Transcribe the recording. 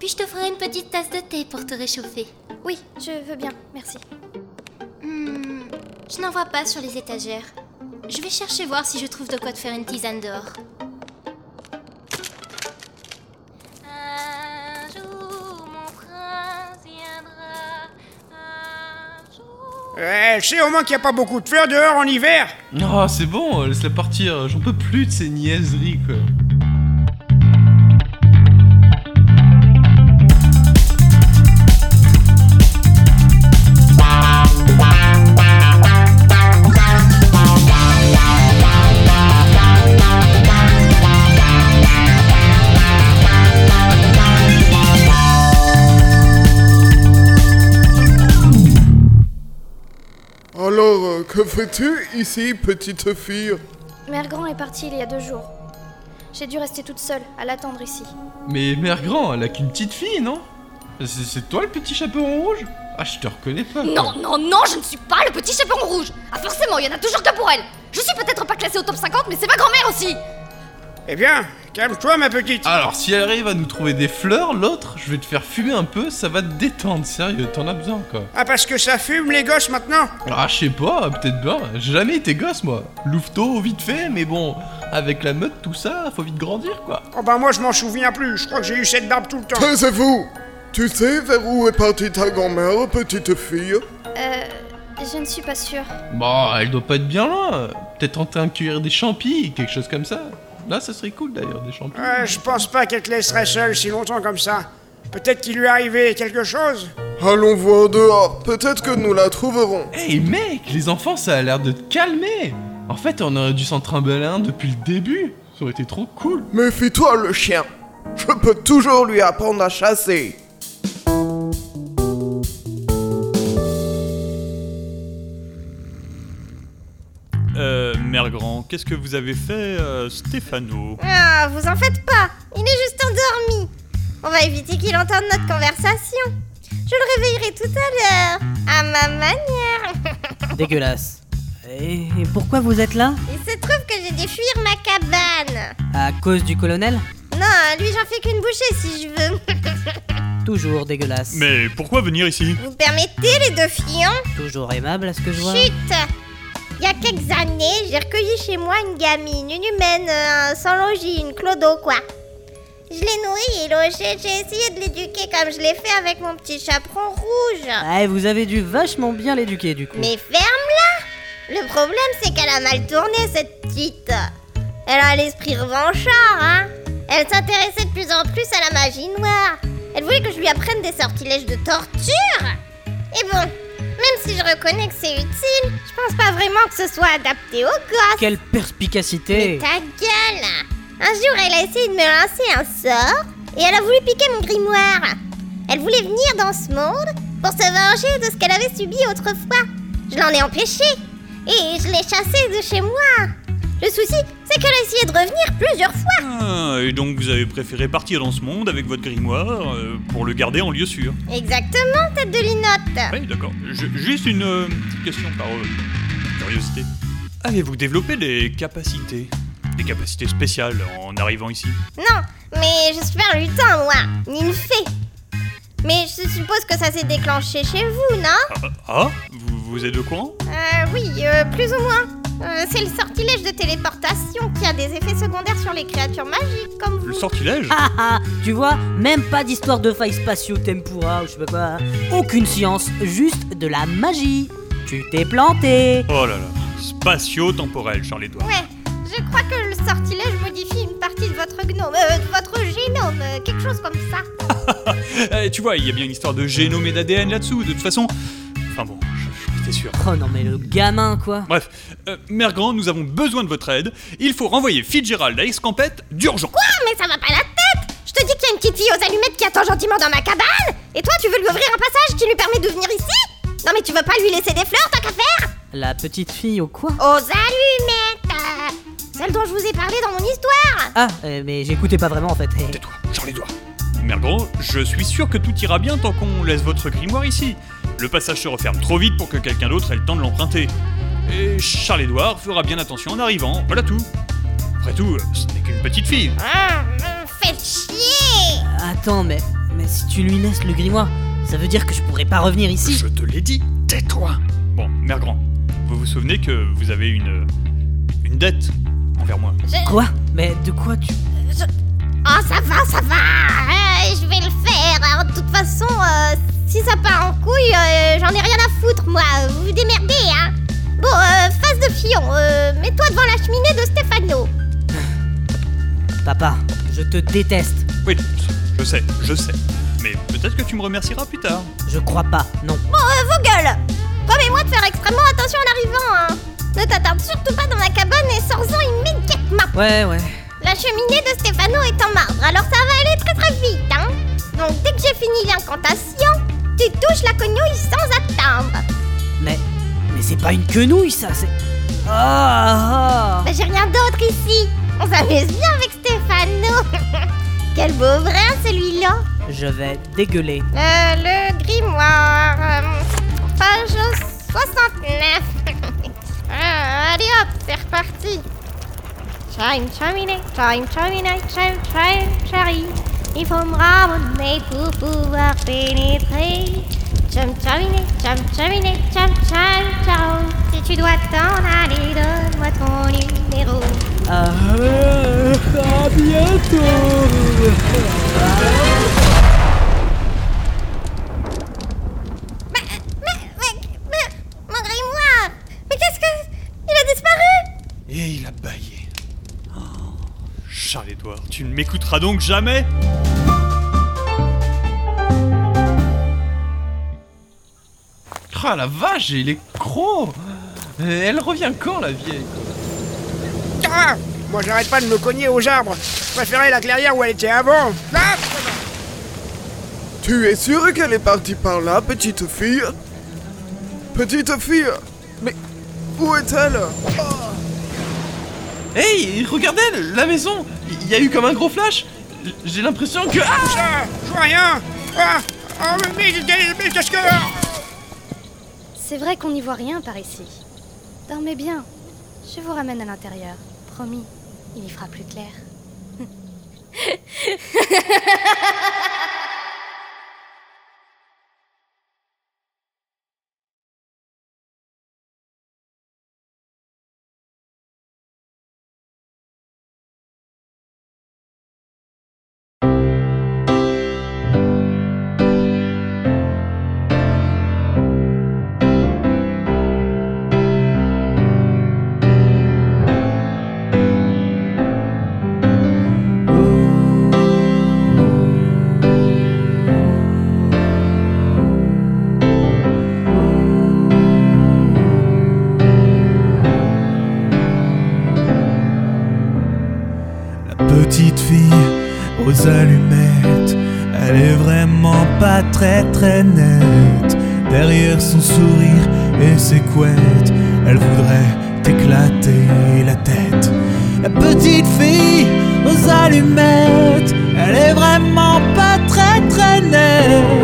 Puis je te ferai une petite tasse de thé pour te réchauffer. Oui, je veux bien, merci. Hmm, je n'en vois pas sur les étagères. Je vais chercher voir si je trouve de quoi te faire une tisane dehors. Un jour, mon prince viendra. Un jour. Euh, je sais au moins qu'il n'y a pas beaucoup de fleurs dehors en hiver. Oh, c'est bon, laisse-la partir. J'en peux plus de ces niaiseries, quoi. Alors, euh, que fais-tu ici, petite fille Mère Grand est partie il y a deux jours. J'ai dû rester toute seule à l'attendre ici. Mais mère grand, elle a qu'une petite fille, non? C'est c'est toi le petit chaperon rouge? Ah, je te reconnais pas. quoi. Non, non, non, je ne suis pas le petit chaperon rouge Ah forcément, il y en a toujours que pour elle Je suis peut-être pas classée au top 50, mais c'est ma grand-mère aussi Eh bien, calme-toi, ma petite. Alors, si elle arrive à nous trouver des fleurs, l'autre, je vais te faire fumer un peu, ça va te détendre, sérieux, t'en as besoin, quoi. Ah, parce que ça fume, les gosses, maintenant Ah, je sais pas, peut-être bien. J'ai jamais été gosse, moi. Louveteau, vite fait, mais bon, avec la meute, tout ça, faut vite grandir, quoi. Oh bah moi, je m'en souviens plus. Je crois que j'ai eu cette barbe tout le temps. Taisez-vous Tu sais vers où est partie ta grand-mère, petite fille Euh. Je ne suis pas sûre. Bon, elle doit pas être bien loin. Peut-être en train de cueillir des champis, quelque chose comme ça. Là, ça serait cool d'ailleurs, des champis. Euh, je pense pas qu'elle te laisserait seule si longtemps comme ça. Peut-être qu'il lui est arrivé quelque chose. Allons voir dehors, peut-être que nous la trouverons. Hey mec, les enfants, ça a l'air de te calmer. En fait, on aurait dû s'en trimballer un depuis le début. Ça aurait été trop cool. Méfie-toi, le chien. Je peux toujours lui apprendre à chasser. Qu'est-ce que vous avez fait, euh, Stéphano Ah, vous en faites pas. Il est juste endormi. On va éviter qu'il entende notre conversation. Je le réveillerai tout à l'heure, à ma manière. Dégueulasse. Et et pourquoi vous êtes là? Il se trouve que j'ai dû fuir ma cabane. À cause du colonel? Non, lui j'en fais qu'une bouchée si je veux. Toujours dégueulasse. Mais pourquoi venir ici? Vous permettez les deux fions Toujours aimable à ce que je vois? Chut Il y a quelques années, j'ai recueilli chez moi une gamine, une humaine, euh, sans logis, une clodo quoi. Je l'ai nourrie et logée, j'ai essayé de l'éduquer comme je l'ai fait avec mon petit chaperon rouge. Ah, vous avez dû vachement bien l'éduquer du coup. Mais ferme-la Le problème, c'est qu'elle a mal tourné, cette petite. Elle a l'esprit revanchard, hein Elle s'intéressait de plus en plus à la magie noire. Elle voulait que je lui apprenne des sortilèges de torture. Et bon, même si je reconnais que c'est utile, je pense pas vraiment que ce soit adapté aux gosses. Quelle perspicacité Ta gueule Un jour, elle a essayé de me lancer un sort et elle a voulu piquer mon grimoire. Elle voulait venir dans ce monde pour se venger de ce qu'elle avait subi autrefois. Je l'en ai empêchée et je l'ai chassée de chez moi. Le souci, c'est qu'elle a essayé de revenir plusieurs fois. Ah, et donc vous avez préféré partir dans ce monde avec votre grimoire euh, pour le garder en lieu sûr Exactement, tête de linotte. Oui, d'accord. Je- Juste une euh, petite question par euh, curiosité. Avez-vous développé des capacités Des capacités spéciales en arrivant ici? Non, mais je suis pas un lutin, moi, ni une fée. Mais je suppose que ça s'est déclenché chez vous, non? Ah, ah vous, vous êtes au courant? Euh, oui, euh, plus ou moins. Euh, c'est le sortilège de téléportation qui a des effets secondaires sur les créatures magiques comme vous. Le sortilège Ah ah Tu vois, même pas d'histoire de failles spatio-tempura ou je sais pas quoi. hein. Aucune science, juste de la magie. Tu t'es planté Oh là là. Spatio-temporel, Charles-Édouard. Ouais, je crois que le sortilège modifie une partie de votre gnome, euh, de votre génome, euh, quelque chose comme ça. Eh, tu vois, il y a bien une histoire de génome et d'ADN là-dessous, de toute façon. Enfin bon, j'en sûr. Oh non mais le gamin quoi Bref, euh, Mère Grand, nous avons besoin de votre aide. Il faut renvoyer Fitzgerald à Escampette d'urgence. Ah, mais ça va pas la tête Je te dis qu'il y a une petite fille aux allumettes qui attend gentiment dans ma cabane Et toi, tu veux lui ouvrir un passage qui lui permet de venir ici Non mais tu veux pas lui laisser des fleurs, tant qu'à faire La petite fille au quoi Aux allumettes euh, Celle dont je vous ai parlé dans mon histoire Ah, euh, mais j'écoutais pas vraiment en fait. Tais-toi, Charles-Édouard. Mère Grand, je suis sûr que tout ira bien tant qu'on laisse votre grimoire ici. Le passage se referme trop vite pour que quelqu'un d'autre ait le temps de l'emprunter. Et Charles-Édouard fera bien attention en arrivant, voilà tout. Après tout, euh, ce n'est qu'une petite fille. Ah, me faites chier Attends, mais, Mais si tu lui laisses le grimoire, ça veut dire que je pourrais pas revenir ici. Je te l'ai dit, tais-toi Bon, Mère Grand, vous vous souvenez que vous avez une. une dette envers moi? Quoi? Mais de quoi tu... Oh, ça va, ça va euh, Je vais le faire Alors, De toute façon, euh, si ça part en couille, euh, j'en ai rien à foutre, moi. Vous vous démerdez, hein Bon, euh, face de Fillon, euh, mets-toi devant la cheminée de Stefano. Papa, je te déteste. Oui, je sais, je sais. Mais peut-être que tu me remercieras plus tard. Je crois pas, non. Bon, euh, vos gueules Promets-moi de faire extrêmement attention en arrivant, hein Ne t'attarde surtout pas dans ma cabane et sors-en immédiatement Ouais, ouais. La cheminée de Stefano est en marbre, alors ça va aller très très vite, hein Donc dès que j'ai fini l'incantation, tu touches la cognouille sans attendre. Mais... Mais c'est pas une quenouille, ça, c'est... Ah, ah. Bah j'ai rien d'autre ici On s'amuse bien avec Stefano Quel beau brin celui-là Je vais dégueuler. Euh, le grimoire, euh, page 69. Euh, allez hop, c'est reparti. Chime, chimine, chime, chimine, chime, chime, chérie. Il faut me ramener pour pouvoir pénétrer. Chum, chimine, chum, chimine, chum, chum, ciao. Si tu dois t'en aller, donne-moi ton numéro. Ah, à bientôt Mais, mais, mais, mais, grimoire Mais qu'est-ce que... Il a disparu? Et il a baillé. Oh, Charles-Édouard, tu ne m'écouteras donc jamais Ah la vache, il est gros Euh, Elle revient quand la vieille Ah Moi, j'arrête pas de me cogner aux arbres. Je préférais la clairière où elle était avant. Ah Tu es sûr qu'elle est partie par là, petite fille? Petite fille Mais où est-elle? Hey, regardez la maison Il y a eu comme un gros flash J'ai l'impression que... Ah Je vois rien Ah mais, mais, mais- mais qu'est-ce que... C'est vrai qu'on n'y voit rien par ici. Dormez bien. Je vous ramène à l'intérieur. Promis, il y fera plus clair. elle est vraiment pas très très nette. Derrière son sourire et ses couettes, elle voudrait t'éclater la tête. La petite fille aux allumettes, elle est vraiment pas très très nette.